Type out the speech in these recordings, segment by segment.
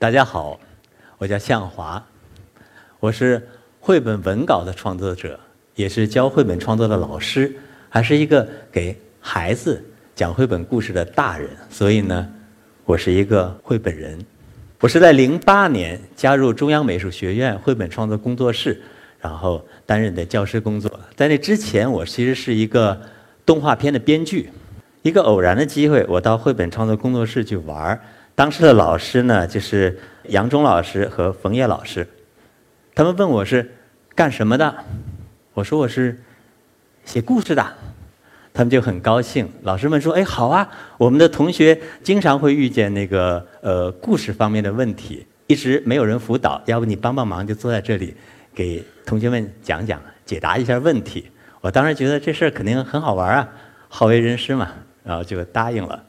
大家好，我叫向华，我是绘本文稿的创作者，也是教绘本创作的老师，还是一个给孩子讲绘本故事的大人。所以呢，我是一个绘本人。我是在零八年加入中央美术学院绘本创作工作室，然后担任的教师工作。在那之前，我其实是一个动画片的编剧。一个偶然的机会，我到绘本创作工作室去玩儿。当时的老师呢，就是杨忠老师和冯烨老师。他们问我是干什么的，我说我是写故事的。他们就很高兴。老师们说：“哎，好啊，我们的同学经常会遇见那个呃故事方面的问题，一直没有人辅导，要不你帮帮忙，就坐在这里给同学们讲讲，解答一下问题。”我当时觉得这事儿肯定很好玩啊，好为人师嘛，然后就答应了。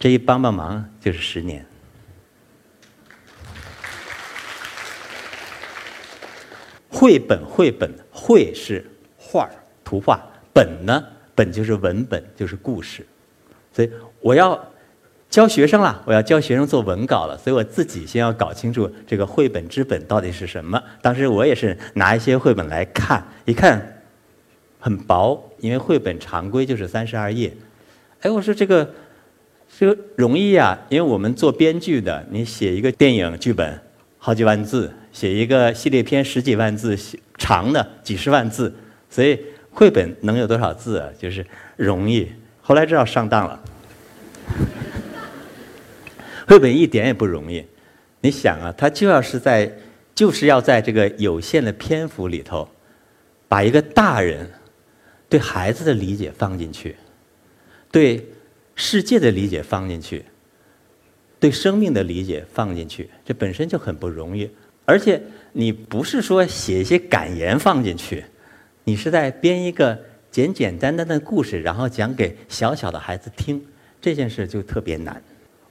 这一帮帮忙就是十年。绘本，绘本，绘是画儿、图画，本呢，本就是文本，就是故事。所以我要教学生了，我要教学生做文稿了，所以我自己先要搞清楚这个绘本之本到底是什么。当时我也是拿一些绘本来看，一看很薄，因为绘本常规就是三十二页。哎，我说这个。这个容易啊，因为我们做编剧的，你写一个电影剧本，好几万字；写一个系列片，十几万字，长的几十万字。所以绘本能有多少字啊？就是容易。后来知道上当了，绘本一点也不容易。你想啊，它就要是在，就是要在这个有限的篇幅里头，把一个大人对孩子的理解放进去，对。世界的理解放进去，对生命的理解放进去，这本身就很不容易。而且你不是说写一些感言放进去，你是在编一个简简单单的故事，然后讲给小小的孩子听，这件事就特别难。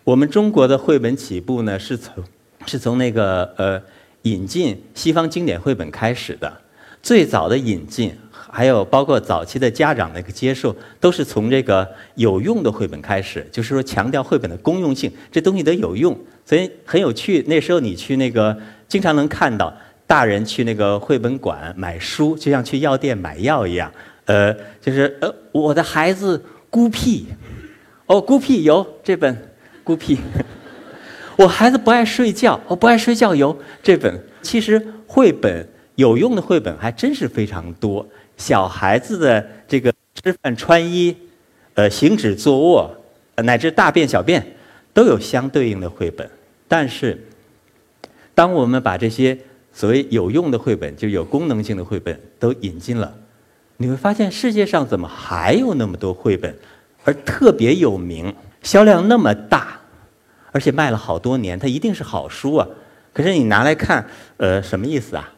我们中国的绘本起步呢，是从是从那个呃引进西方经典绘本开始的，最早的引进。还有包括早期的家长的一个接受，都是从这个有用的绘本开始，就是说强调绘本的公用性，这东西得有用，所以很有趣。那时候你去那个，经常能看到大人去那个绘本馆买书，就像去药店买药一样。呃，就是呃，我的孩子孤僻，哦，孤僻有这本孤僻。我孩子不爱睡觉，我不爱睡觉有这本。其实绘本有用的绘本还真是非常多。小孩子的这个吃饭、穿衣、呃行止坐卧，乃至大便小便，都有相对应的绘本。但是，当我们把这些所谓有用的绘本，就有功能性的绘本都引进了，你会发现世界上怎么还有那么多绘本，而特别有名、销量那么大，而且卖了好多年，它一定是好书啊。可是你拿来看，呃，什么意思啊？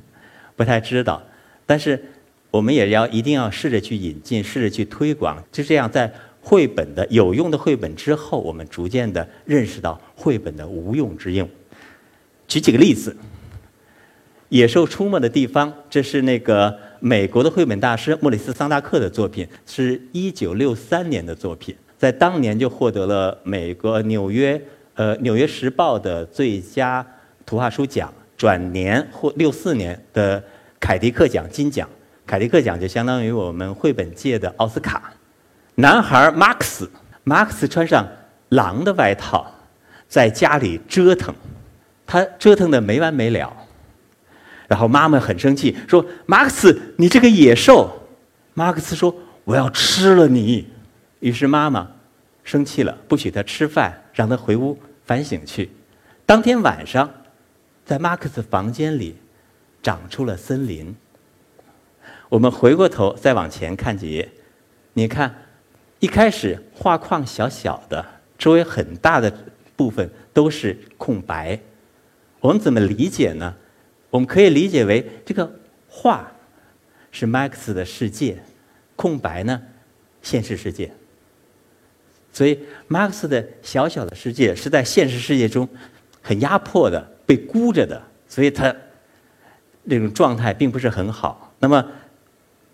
不太知道。但是。我们也要一定要试着去引进，试着去推广，就这样在绘本的有用的绘本之后，我们逐渐的认识到绘本的无用之用。举几个例子，《野兽出没的地方》，这是那个美国的绘本大师莫里斯桑达克的作品，是一九六三年的作品，在当年就获得了美国纽约呃《纽约时报》的最佳图画书奖，转年获六四年的凯迪克奖金奖。凯迪克奖就相当于我们绘本界的奥斯卡。男孩马克思，马克思穿上狼的外套，在家里折腾，他折腾的没完没了。然后妈妈很生气，说：“马克思，你这个野兽！”马克思说：“我要吃了你。”于是妈妈生气了，不许他吃饭，让他回屋反省去。当天晚上，在马克思房间里长出了森林。我们回过头再往前看几页，你看，一开始画框小小的，周围很大的部分都是空白。我们怎么理解呢？我们可以理解为这个画是 Max 的世界，空白呢，现实世界。所以 Max 的小小的世界是在现实世界中很压迫的，被箍着的，所以他那种状态并不是很好。那么。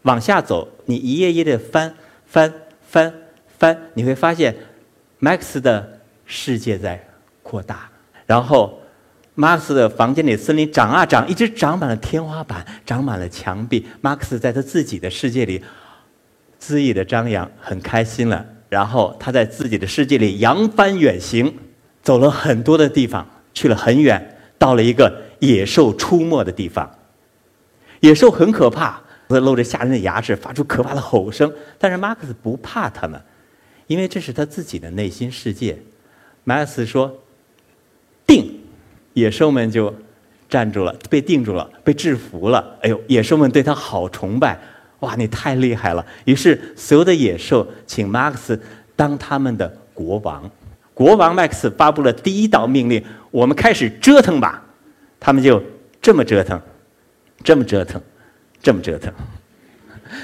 往下走，你一页页的翻翻翻翻，你会发现，Max 的世界在扩大。然后，，Max 的房间里森林长啊长，一直长满了天花板，长满了墙壁。Max 在他自己的世界里恣意的张扬，很开心了。然后他在自己的世界里扬帆远行，走了很多的地方，去了很远，到了一个野兽出没的地方。野兽很可怕，露着吓人的牙齿，发出可怕的吼声。但是马克思不怕他们，因为这是他自己的内心世界。马克思说。定，野兽们就站住了，被定住了，被制服了。哎呦，野兽们对他好崇拜，哇，你太厉害了！于是所有的野兽请马克思当他们的国王。国王麦克斯发布了第一道命令：我们开始折腾吧。他们就这么折腾，这么折腾，这么折腾，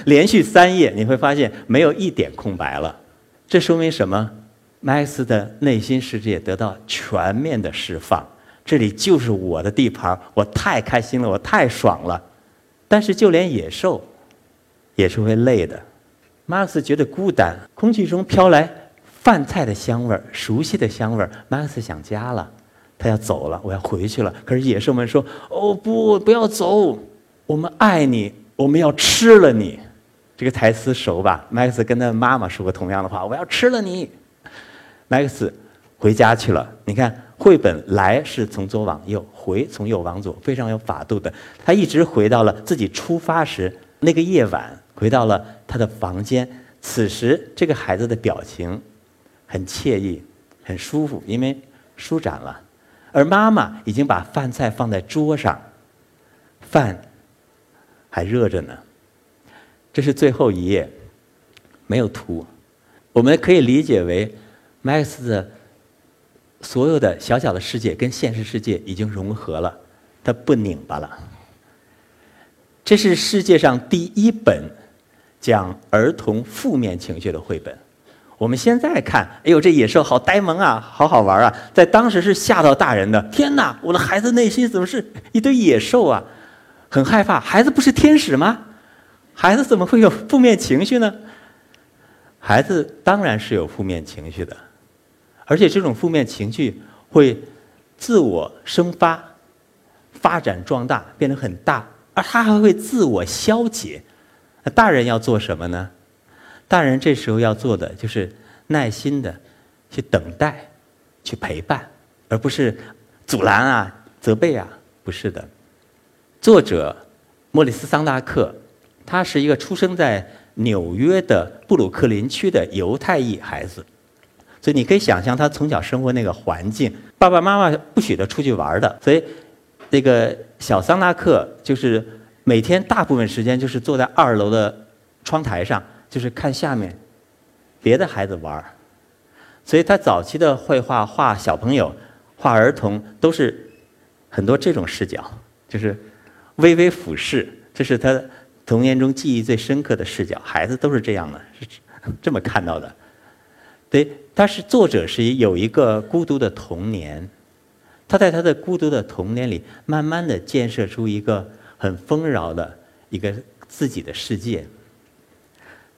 连续三夜，你会发现没有一点空白了。这说明什么？麦克斯的内心世界得到全面的释放，这里就是我的地盘，我太开心了，我太爽了。但是就连野兽也是会累的。马克思觉得孤单，空气中飘来饭菜的香味儿，熟悉的香味儿。马克思想家了，他要走了，我要回去了。可是野兽们说：“哦不，不要走，我们爱你，我们要吃了你。”这个台词熟吧？麦克斯跟他妈妈说过同样的话：“我要吃了你。”麦克斯回家去了。你看，绘本来是从左往右，回从右往左，非常有法度的。他一直回到了自己出发时那个夜晚，回到了他的房间。此时，这个孩子的表情很惬意，很舒服，因为舒展了。而妈妈已经把饭菜放在桌上，饭还热着呢。这是最后一页，没有图，我们可以理解为。麦克斯的所有的小小的世界跟现实世界已经融合了，它不拧巴了。这是世界上第一本讲儿童负面情绪的绘本。我们现在看，哎呦，这野兽好呆萌啊，好好玩啊！在当时是吓到大人的。天哪，我的孩子内心怎么是一堆野兽啊？很害怕。孩子不是天使吗？孩子怎么会有负面情绪呢？孩子当然是有负面情绪的。而且这种负面情绪会自我生发、发展壮大，变得很大，而他还会自我消解。那大人要做什么呢？大人这时候要做的就是耐心的去等待、去陪伴，而不是阻拦啊、责备啊。不是的。作者莫里斯·桑达克，他是一个出生在纽约的布鲁克林区的犹太裔孩子。所以你可以想象他从小生活那个环境，爸爸妈妈不许他出去玩的。所以，那个小桑拉克就是每天大部分时间就是坐在二楼的窗台上，就是看下面别的孩子玩。所以他早期的绘画画小朋友、画儿童都是很多这种视角，就是微微俯视，这是他童年中记忆最深刻的视角。孩子都是这样的，是 这么看到的。对，他是作者是有一个孤独的童年，他在他的孤独的童年里，慢慢的建设出一个很丰饶的一个自己的世界。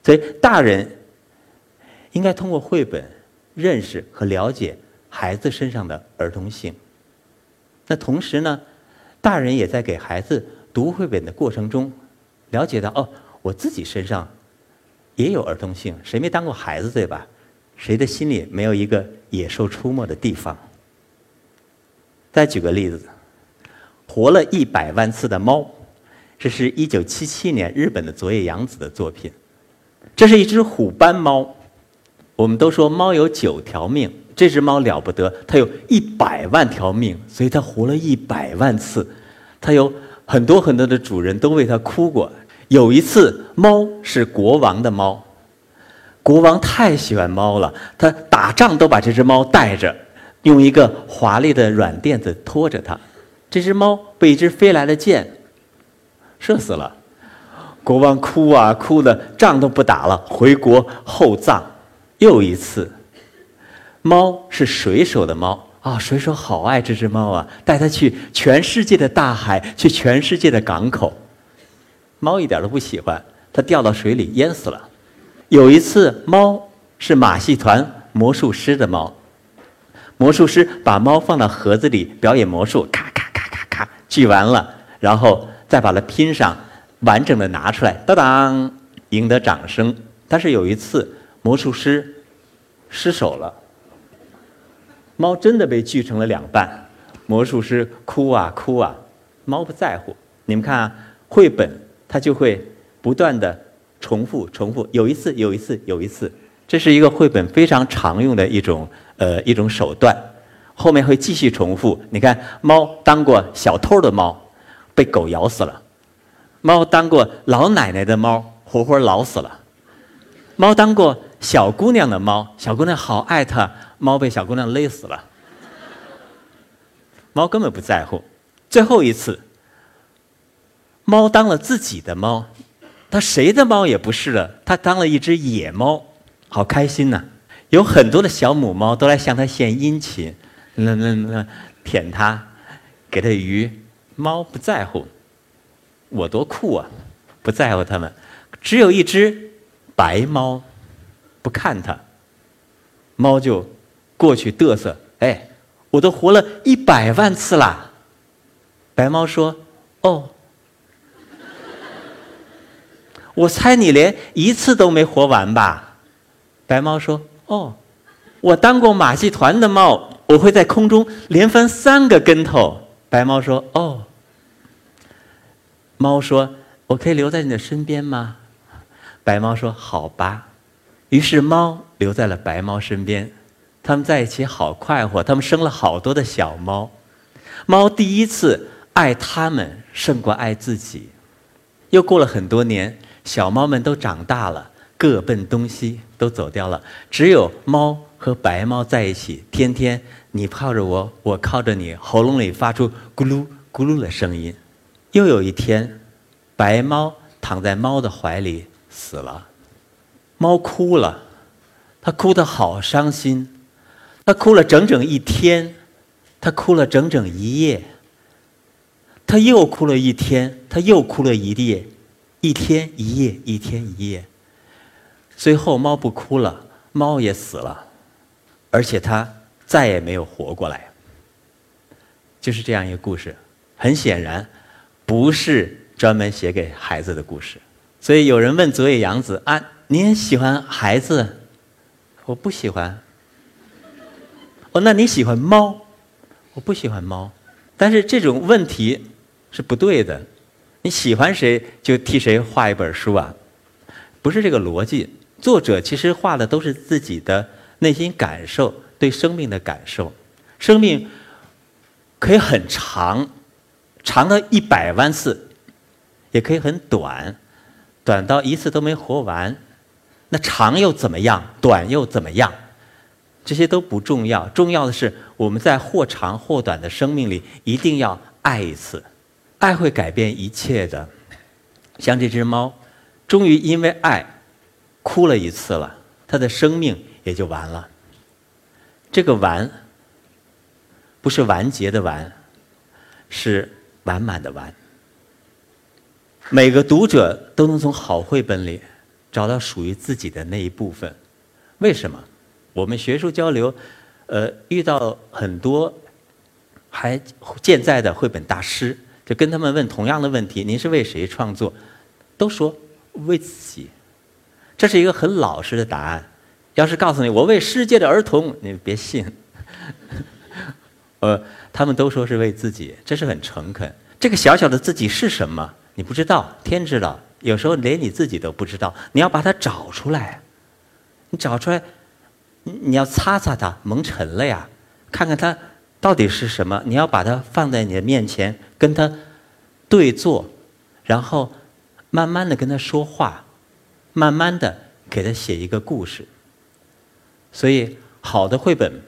所以，大人应该通过绘本认识和了解孩子身上的儿童性。那同时呢，大人也在给孩子读绘本的过程中，了解到哦，我自己身上也有儿童性，谁没当过孩子对吧？谁的心里没有一个野兽出没的地方？再举个例子，活了一百万次的猫，这是一九七七年日本的佐野洋子的作品。这是一只虎斑猫。我们都说猫有九条命，这只猫了不得，它有一百万条命，所以它活了一百万次。它有很多很多的主人都为它哭过。有一次，猫是国王的猫。国王太喜欢猫了，他打仗都把这只猫带着，用一个华丽的软垫子拖着它。这只猫被一只飞来的箭射死了，国王哭啊哭的，仗都不打了，回国厚葬。又一次，猫是水手的猫啊，水手好爱这只猫啊，带它去全世界的大海，去全世界的港口。猫一点都不喜欢，它掉到水里淹死了。有一次，猫是马戏团魔术师的猫，魔术师把猫放到盒子里表演魔术，咔咔咔咔咔，锯完了，然后再把它拼上，完整的拿出来，当当，赢得掌声。但是有一次，魔术师失手了，猫真的被锯成了两半，魔术师哭啊哭啊，猫不在乎。你们看啊，绘本它就会不断的重复重复，有一次有一次有一次，这是一个绘本非常常用的一种呃一种手段，后面会继续重复。你看，猫当过小偷的猫，被狗咬死了；猫当过老奶奶的猫，活活老死了；猫当过小姑娘的猫，小姑娘好爱它，猫被小姑娘勒死了。猫根本不在乎。最后一次。猫当了自己的猫，它谁的猫也不是了，它当了一只野猫，好开心呐！有很多的小母猫都来向它献殷勤，那那那舔它，给它鱼。猫不在乎，我多酷啊，不在乎它们。只有一只白猫，不看它，猫就过去嘚瑟。哎，我都活了一百万次啦！白猫说：“哦。”我猜你连一次都没活完吧？白猫说：“哦，我当过马戏团的猫，我会在空中连翻三个跟头。”白猫说：“哦。”猫说：“我可以留在你的身边吗？”白猫说：“好吧。”于是猫留在了白猫身边，他们在一起好快活，他们生了好多的小猫。猫第一次爱他们胜过爱自己。又过了很多年。小猫们都长大了，各奔东西，都走掉了。只有猫和白猫在一起，天天你靠着我，我靠着你，喉咙里发出咕噜咕噜的声音。又有一天，白猫躺在猫的怀里死了，猫哭了，它哭得好伤心，他哭了整整一天，他哭了整整一夜，他又哭了一天，他又哭了一夜。一天一夜，一天一夜，最后猫不哭了，猫也死了，而且它再也没有活过来。就是这样一个故事，很显然不是专门写给孩子的故事。所以有人问佐野洋子啊：“您喜欢孩子？”我不喜欢。哦，那你喜欢猫？我不喜欢猫。但是这种问题是不对的。你喜欢谁就替谁画一本书啊？不是这个逻辑。作者其实画的都是自己的内心感受，对生命的感受。生命可以很长，长到一百万次，也可以很短，短到一次都没活完。那长又怎么样？短又怎么样？这些都不重要，重要的是我们在或长或短的生命里，一定要爱一次。爱会改变一切的，像这只猫，终于因为爱哭了一次了，它的生命也就完了。这个完不是完结的完，是完满的完。每个读者都能从好绘本里找到属于自己的那一部分。为什么？我们学术交流，呃，遇到很多还健在的绘本大师。就跟他们问同样的问题：“您是为谁创作？”都说为自己。这是一个很老实的答案。要是告诉你我为世界的儿童，你别信。呃，他们都说是为自己，这是很诚恳。这个小小的自己是什么？你不知道，天知道。有时候连你自己都不知道。你要把它找出来。你找出来，你你要擦擦它，蒙尘了呀，看看它。到底是什么？你要把它放在你的面前，跟他对坐，然后慢慢的跟他说话，慢慢的给他写一个故事。所以，好的绘本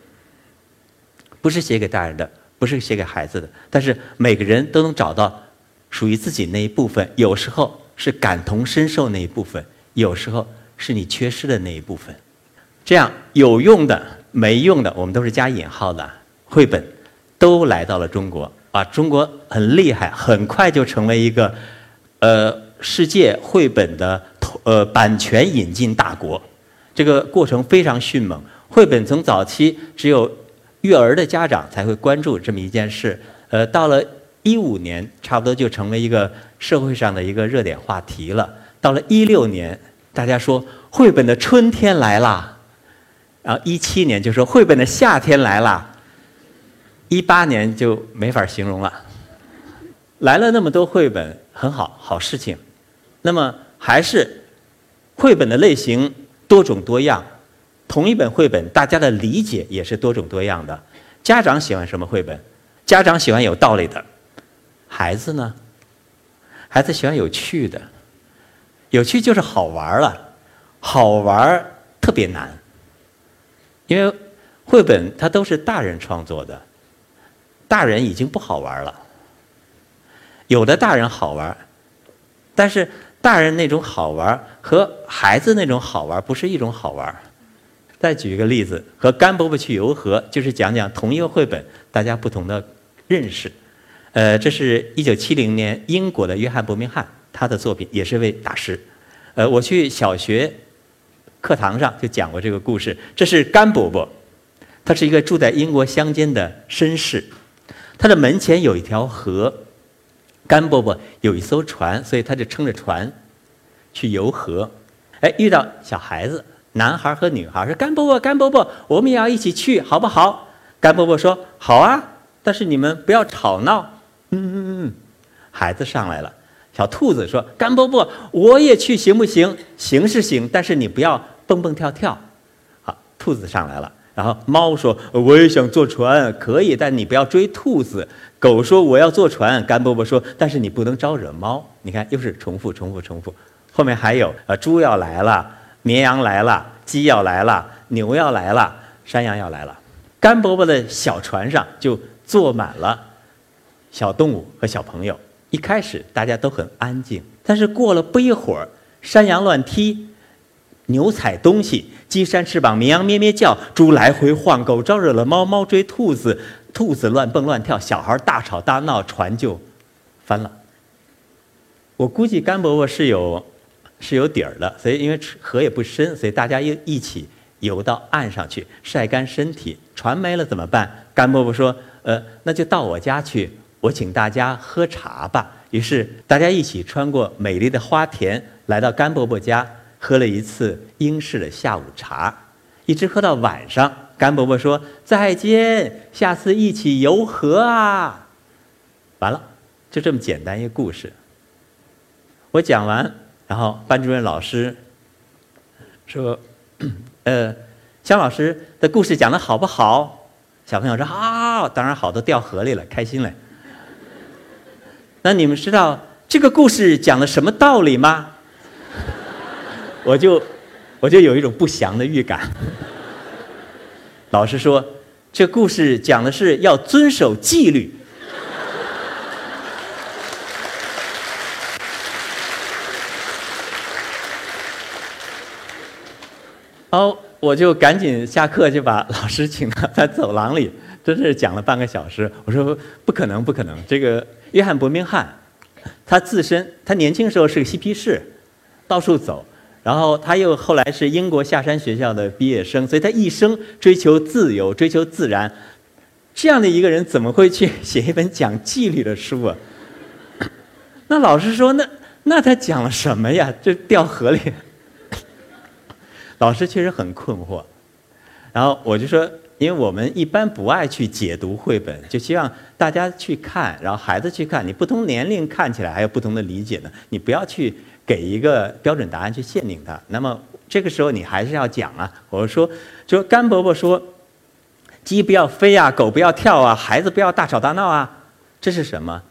不是写给大人的，不是写给孩子的，但是每个人都能找到属于自己那一部分。有时候是感同身受那一部分，有时候是你缺失的那一部分。这样有用的、没用的，我们都是加引号的。绘本都来到了中国啊！中国很厉害，很快就成为一个呃世界绘本的呃版权引进大国。这个过程非常迅猛。绘本从早期只有育儿的家长才会关注这么一件事。呃，到了一五年，差不多就成为一个社会上的一个热点话题了。到了一六年，大家说绘本的春天来啦，然后一七年就说绘本的夏天来了，一八年就没法形容了。来了那么多绘本，很好，好事情。那么还是绘本的类型多种多样，同一本绘本，大家的理解也是多种多样的。家长喜欢什么绘本？家长喜欢有道理的。孩子呢？孩子喜欢有趣的。有趣就是好玩了，好玩特别难。因为绘本它都是大人创作的，大人已经不好玩了。有的大人好玩，但是大人那种好玩和孩子那种好玩不是一种好玩。再举一个例子，和甘伯伯去游河，就是讲讲同一个绘本，大家不同的认识。呃，这是一九七零年英国的约翰伯明翰他的作品，也是位大师。呃，我去小学课堂上就讲过这个故事。这是甘伯伯，他是一个住在英国乡间的绅士，他的门前有一条河。甘伯伯有一艘船，所以他就撑着船去游河。哎，遇到小孩子，男孩和女孩说：“甘伯伯，甘伯伯，我们也要一起去，好不好？”甘伯伯说：“好啊，但是你们不要吵闹。”嗯嗯嗯，孩子上来了。小兔子说：“甘伯伯，我也去行不行？行是行，但是你不要蹦蹦跳跳。”好，兔子上来了。然后猫说：“我也想坐船，可以，但你不要追兔子。”狗说：“我要坐船。”甘伯伯说：“但是你不能招惹猫。”你看，又是重复、重复、重复。后面还有：呃，猪要来了，绵羊来了，鸡要来了，牛要来了，山羊要来了。甘伯伯的小船上就坐满了小动物和小朋友。一开始大家都很安静，但是过了不一会儿，山羊乱踢，牛踩东西。鸡扇翅膀，绵羊咩咩叫，猪来回晃，狗招惹了猫，猫追兔子，兔子乱蹦乱跳，小孩大吵大闹，船就翻了。我估计甘伯伯是有是有底儿的，所以因为河也不深，所以大家又一起游到岸上去晒干身体。船没了怎么办？甘伯伯说：“呃，那就到我家去，我请大家喝茶吧。”于是大家一起穿过美丽的花田，来到甘伯伯家。喝了一次英式的下午茶，一直喝到晚上。甘伯伯说：“再见，下次一起游河啊！”完了，就这么简单一个故事。我讲完，然后班主任老师说：“ 呃，肖老师的故事讲的好不好？”小朋友说：“好，当然好，都掉河里了，开心了。”那你们知道这个故事讲了什么道理吗？我就，我就有一种不祥的预感。老师说，这故事讲的是要遵守纪律。哦，我就赶紧下课就把老师请到在走廊里，真是讲了半个小时。我说不可能，不可能。这个约翰伯明翰，他自身他年轻时候是个嬉皮士，到处走。然后他又后来是英国下山学校的毕业生，所以他一生追求自由，追求自然。这样的一个人怎么会去写一本讲纪律的书啊？那老师说，那那他讲了什么呀？这掉河里。老师确实很困惑。然后我就说，因为我们一般不爱去解读绘本，就希望大家去看，然后孩子去看，你不同年龄看起来还有不同的理解呢。你不要去。给一个标准答案去限定它，那么这个时候你还是要讲啊。我说，就甘伯伯说，鸡不要飞啊，狗不要跳啊，孩子不要大吵大闹啊，这是什么？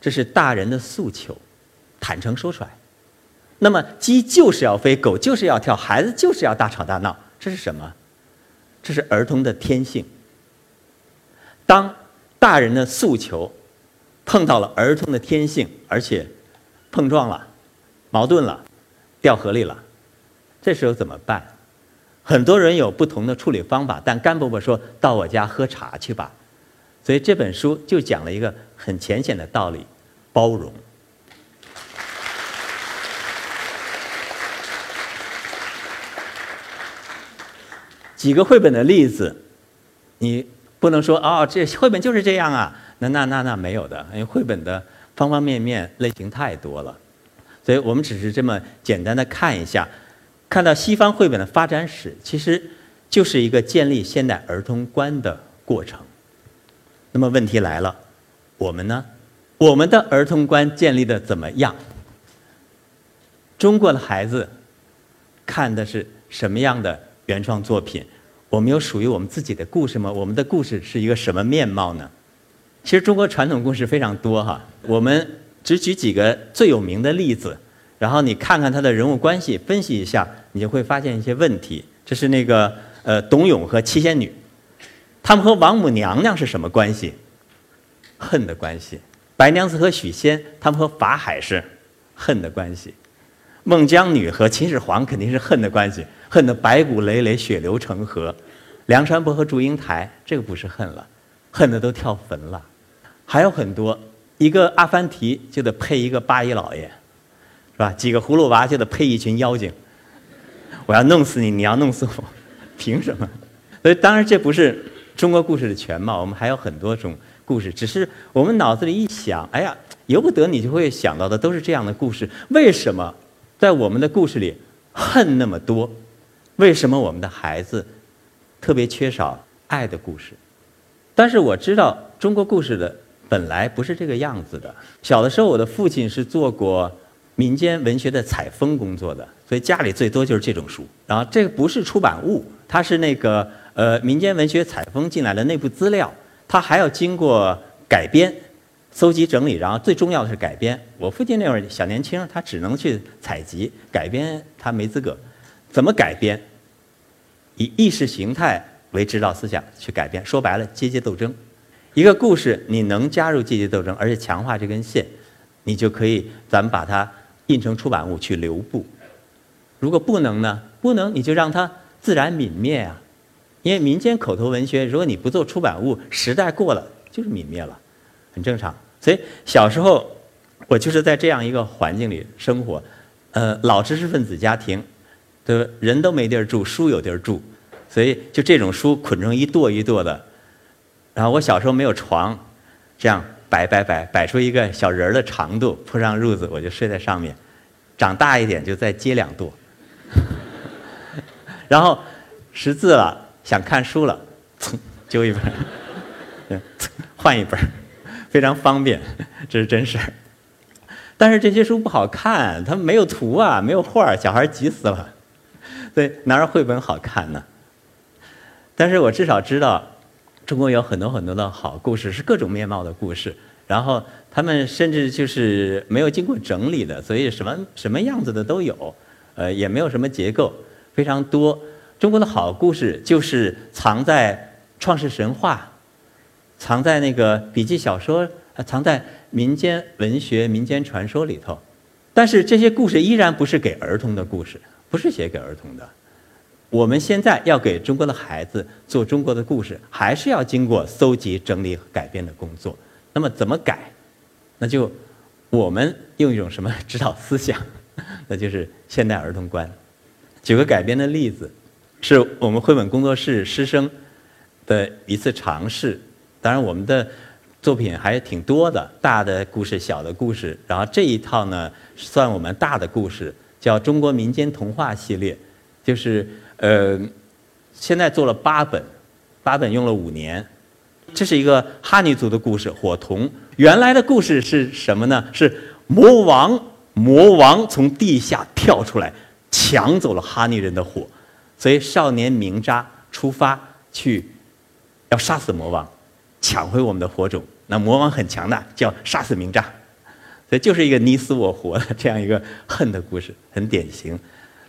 这是大人的诉求，坦诚说出来。那么鸡就是要飞，狗就是要跳，孩子就是要大吵大闹，这是什么？这是儿童的天性。当大人的诉求碰到了儿童的天性，而且碰撞了。矛盾了，掉河里了，这时候怎么办？很多人有不同的处理方法，但甘伯伯说到我家喝茶去吧。所以这本书就讲了一个很浅显的道理：包容。几个绘本的例子，你不能说哦，这绘本就是这样啊，那那那那没有的，因为绘本的方方面面类型太多了，所以我们只是这么简单的看一下，看到西方绘本的发展史，其实就是一个建立现代儿童观的过程。那么问题来了，我们呢？我们的儿童观建立的怎么样？中国的孩子看的是什么样的原创作品？我们有属于我们自己的故事吗？我们的故事是一个什么面貌呢？其实中国传统故事非常多哈，我们只举几个最有名的例子，然后你看看他的人物关系，分析一下，你就会发现一些问题。这是那个呃，董永和七仙女，他们和王母娘娘是什么关系？恨的关系。白娘子和许仙，他们和法海是恨的关系；孟姜女和秦始皇肯定是恨的关系，恨得白骨累累、血流成河；梁山伯和祝英台，这个不是恨了，恨得都跳坟了。还有很多，一个阿凡提就得配一个八一老爷，是吧？几个葫芦娃就得配一群妖精。我要弄死你，你要弄死我，凭什么？所以，当然这不是中国故事的全貌，我们还有很多种。故事只是我们脑子里一想，哎呀，由不得你就会想到的都是这样的故事。为什么在我们的故事里恨那么多？为什么我们的孩子特别缺少爱的故事？但是我知道中国故事的本来不是这个样子的。小的时候，我的父亲是做过民间文学的采风工作的，所以家里最多就是这种书。然后这个不是出版物，它是那个呃民间文学采风进来的内部资料。它还要经过改编、搜集、整理，然后最重要的是改编。我父亲那会儿小年轻，他只能去采集，改编他没资格。怎么改编？以意识形态为指导思想去改编。说白了，阶级斗争。一个故事你能加入阶级斗争，而且强化这根线，你就可以咱们把它印成出版物去留步。如果不能呢？不能，你就让它自然泯灭啊。因为民间口头文学，如果你不做出版物，时代过了就是泯灭了，很正常。所以小时候我就是在这样一个环境里生活，呃，老知识分子家庭，的人都没地儿住，书有地儿住，所以就这种书捆成一垛一垛的。然后我小时候没有床，这样摆摆摆摆出一个小人儿的长度，铺上褥子我就睡在上面。长大一点就再接两垛，然后识字了。想看书了，揪一本，换一本，非常方便，这是真事儿。但是这些书不好看，它没有图啊，没有画小孩急死了。对哪有绘本好看呢？但是我至少知道，中国有很多很多的好故事，是各种面貌的故事。然后他们甚至就是没有经过整理的，所以什么什么样子的都有，呃，也没有什么结构，非常多。中国的好故事就是藏在创世神话，藏在那个笔记小说，呃藏在民间文学、民间传说里头。但是这些故事依然不是给儿童的故事，不是写给儿童的。我们现在要给中国的孩子做中国的故事，还是要经过搜集、整理和改编的工作。那么怎么改？那就我们用一种什么指导思想？那就是现代儿童观。举个改编的例子。是我们绘本工作室师生的一次尝试。当然，我们的作品还挺多的，大的故事、小的故事。然后这一套呢，算我们大的故事，叫《中国民间童话系列》，就是呃，现在做了八本，八本用了五年。这是一个哈尼族的故事，火童。原来的故事是什么呢？是魔王，魔王从地下跳出来，抢走了哈尼人的火。所以，少年明扎出发去，要杀死魔王，抢回我们的火种。那魔王很强大，叫杀死明扎，所以就是一个你死我活的这样一个恨的故事，很典型。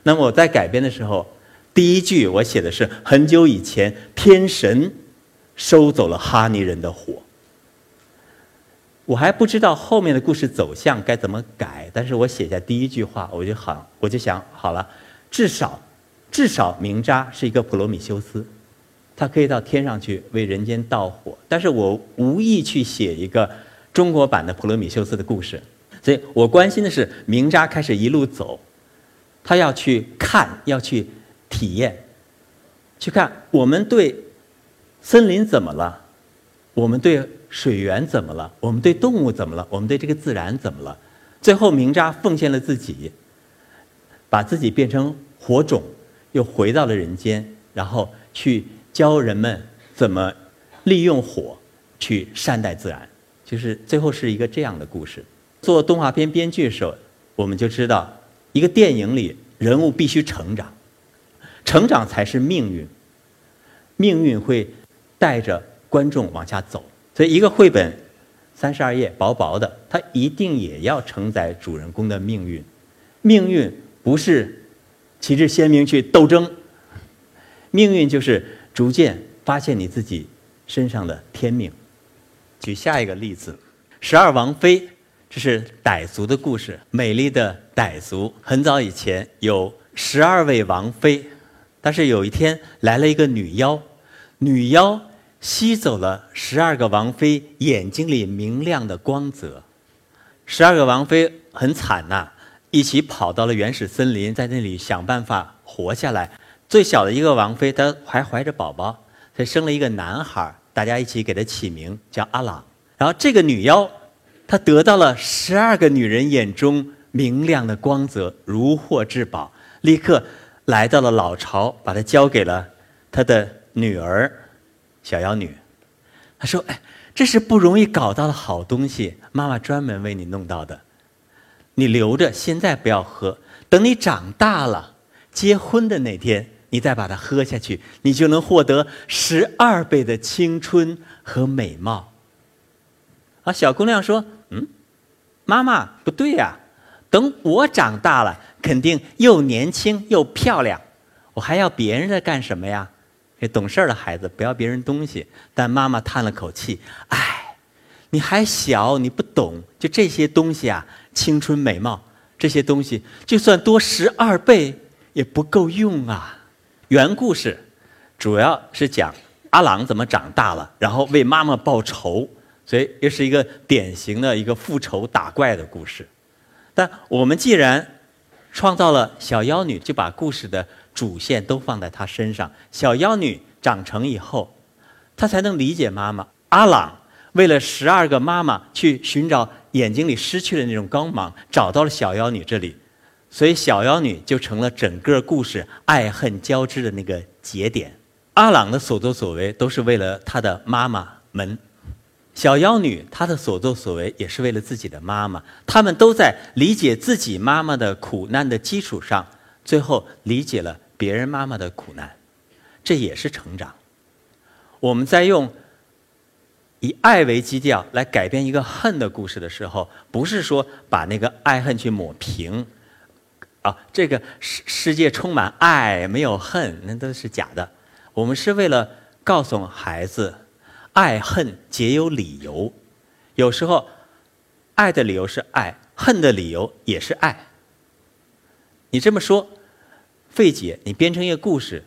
那么我在改编的时候，第一句我写的是很久以前，天神收走了哈尼人的火。我还不知道后面的故事走向该怎么改，但是我写下第一句话，我就好，我就想好了，至少。至少明扎是一个普罗米修斯，他可以到天上去为人间盗火。但是我无意去写一个中国版的普罗米修斯的故事，所以我关心的是明扎开始一路走，他要去看，要去体验，去看我们对森林怎么了？我们对水源怎么了？我们对动物怎么了？我们对这个自然怎么了？最后，明扎奉献了自己，把自己变成火种，又回到了人间，然后去教人们怎么利用火去善待自然。就是最后是一个这样的故事。做动画片编剧的时候，我们就知道，一个电影里人物必须成长，成长才是命运，命运会带着观众往下走。所以，一个绘本。三十二页，薄薄的，它一定也要承载主人公的命运。命运不是旗帜鲜明去斗争，命运就是逐渐发现你自己身上的天命。举下一个例子，《十二王妃》，这是傣族的故事。美丽的傣族，很早以前有十二位王妃，但是有一天来了一个女妖，女妖。吸走了十二个王妃眼睛里明亮的光泽，十二个王妃很惨呐，一起跑到了原始森林，在那里想办法活下来。最小的一个王妃，她还怀着宝宝，她生了一个男孩，大家一起给他起名叫阿朗。然后这个女妖，她得到了十二个女人眼中明亮的光泽，如获至宝，立刻来到了老巢，把它交给了她的女儿。小妖女，她说：“哎，这是不容易搞到的好东西，妈妈专门为你弄到的，你留着，现在不要喝，等你长大了，结婚的那天，你再把它喝下去，你就能获得十二倍的青春和美貌。”啊，小姑娘说：“嗯，妈妈不对呀，等我长大了，肯定又年轻又漂亮，我还要别人的干什么呀？”这懂事的孩子不要别人东西，但妈妈叹了口气：“哎，你还小，你不懂。就这些东西啊，青春美貌这些东西，就算多十二倍也不够用啊。”原故事主要是讲阿郎怎么长大了，然后为妈妈报仇，所以又是一个典型的一个复仇打怪的故事。但我们既然创造了小妖女，就把故事的。主线都放在她身上。小妖女长成以后，她才能理解妈妈。阿朗为了十二个妈妈去寻找眼睛里失去的那种光芒，找到了小妖女这里，所以小妖女就成了整个故事爱恨交织的那个节点。阿朗的所作所为都是为了他的妈妈们，小妖女她的所作所为也是为了自己的妈妈。他们都在理解自己妈妈的苦难的基础上，最后理解了。别人妈妈的苦难，这也是成长。我们在用以爱为基调来改变一个恨的故事的时候，不是说把那个爱恨去抹平，啊，这个世世界充满爱没有恨，那都是假的。我们是为了告诉孩子，爱恨皆有理由。有时候，爱的理由是爱，恨的理由也是爱。你这么说。费姐，你编成一个故事，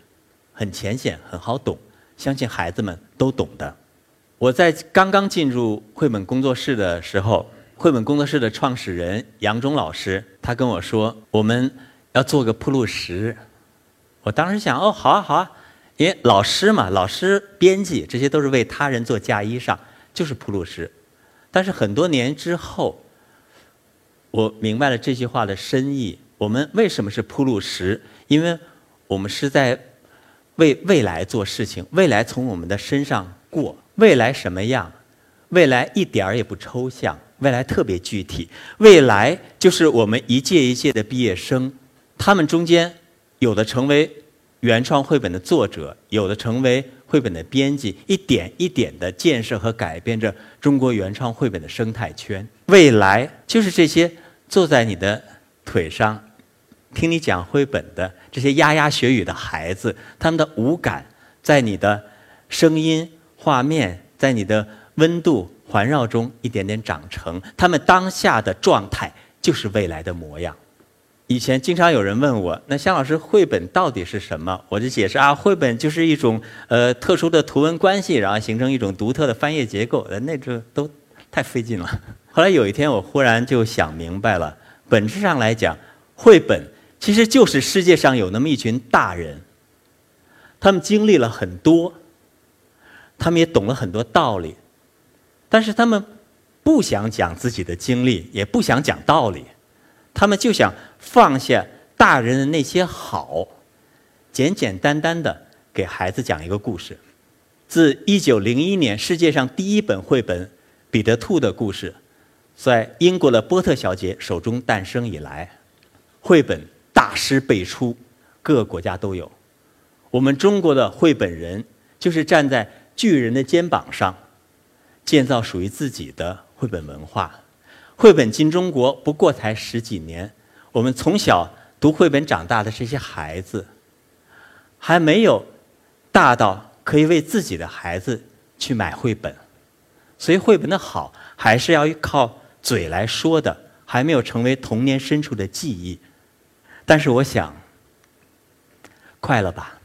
很浅显，很好懂，相信孩子们都懂的。我在刚刚进入绘本工作室的时候，绘本工作室的创始人杨忠老师，他跟我说，我们要做个铺路石。我当时想，哦，好啊，好啊，因为老师嘛，老师、编辑这些都是为他人做嫁衣裳，就是铺路石。但是很多年之后，我明白了这句话的深意。我们为什么是铺路石？因为我们是在为未来做事情，未来从我们的身上过，未来什么样？未来一点儿也不抽象，未来特别具体。未来就是我们一届一届的毕业生，他们中间有的成为原创绘本的作者，有的成为绘本的编辑，一点一点的建设和改变着中国原创绘本的生态圈。未来就是这些坐在你的腿上。听你讲绘本的这些牙牙学语的孩子，他们的五感在你的声音、画面，在你的温度环绕中一点点长成。他们当下的状态就是未来的模样。以前经常有人问我：“那向老师，绘本到底是什么？”我就解释啊，绘本就是一种呃特殊的图文关系，然后形成一种独特的翻页结构。那这都太费劲了。后来有一天，我忽然就想明白了，本质上来讲，绘本。其实就是世界上有那么一群大人，他们经历了很多，他们也懂了很多道理，但是他们不想讲自己的经历，也不想讲道理，他们就想放下大人的那些好，简简单单的给孩子讲一个故事。自一九零一年世界上第一本绘本《彼得兔的故事》在英国的波特小姐手中诞生以来，绘本大师辈出，各个国家都有。我们中国的绘本人就是站在巨人的肩膀上，建造属于自己的绘本文化。绘本进中国不过才十几年，我们从小读绘本长大的这些孩子，还没有大到。可以为自己的孩子去买绘本，所以绘本的好还是要靠嘴来说的，还没有成为童年深处的记忆。但是我想，快了吧。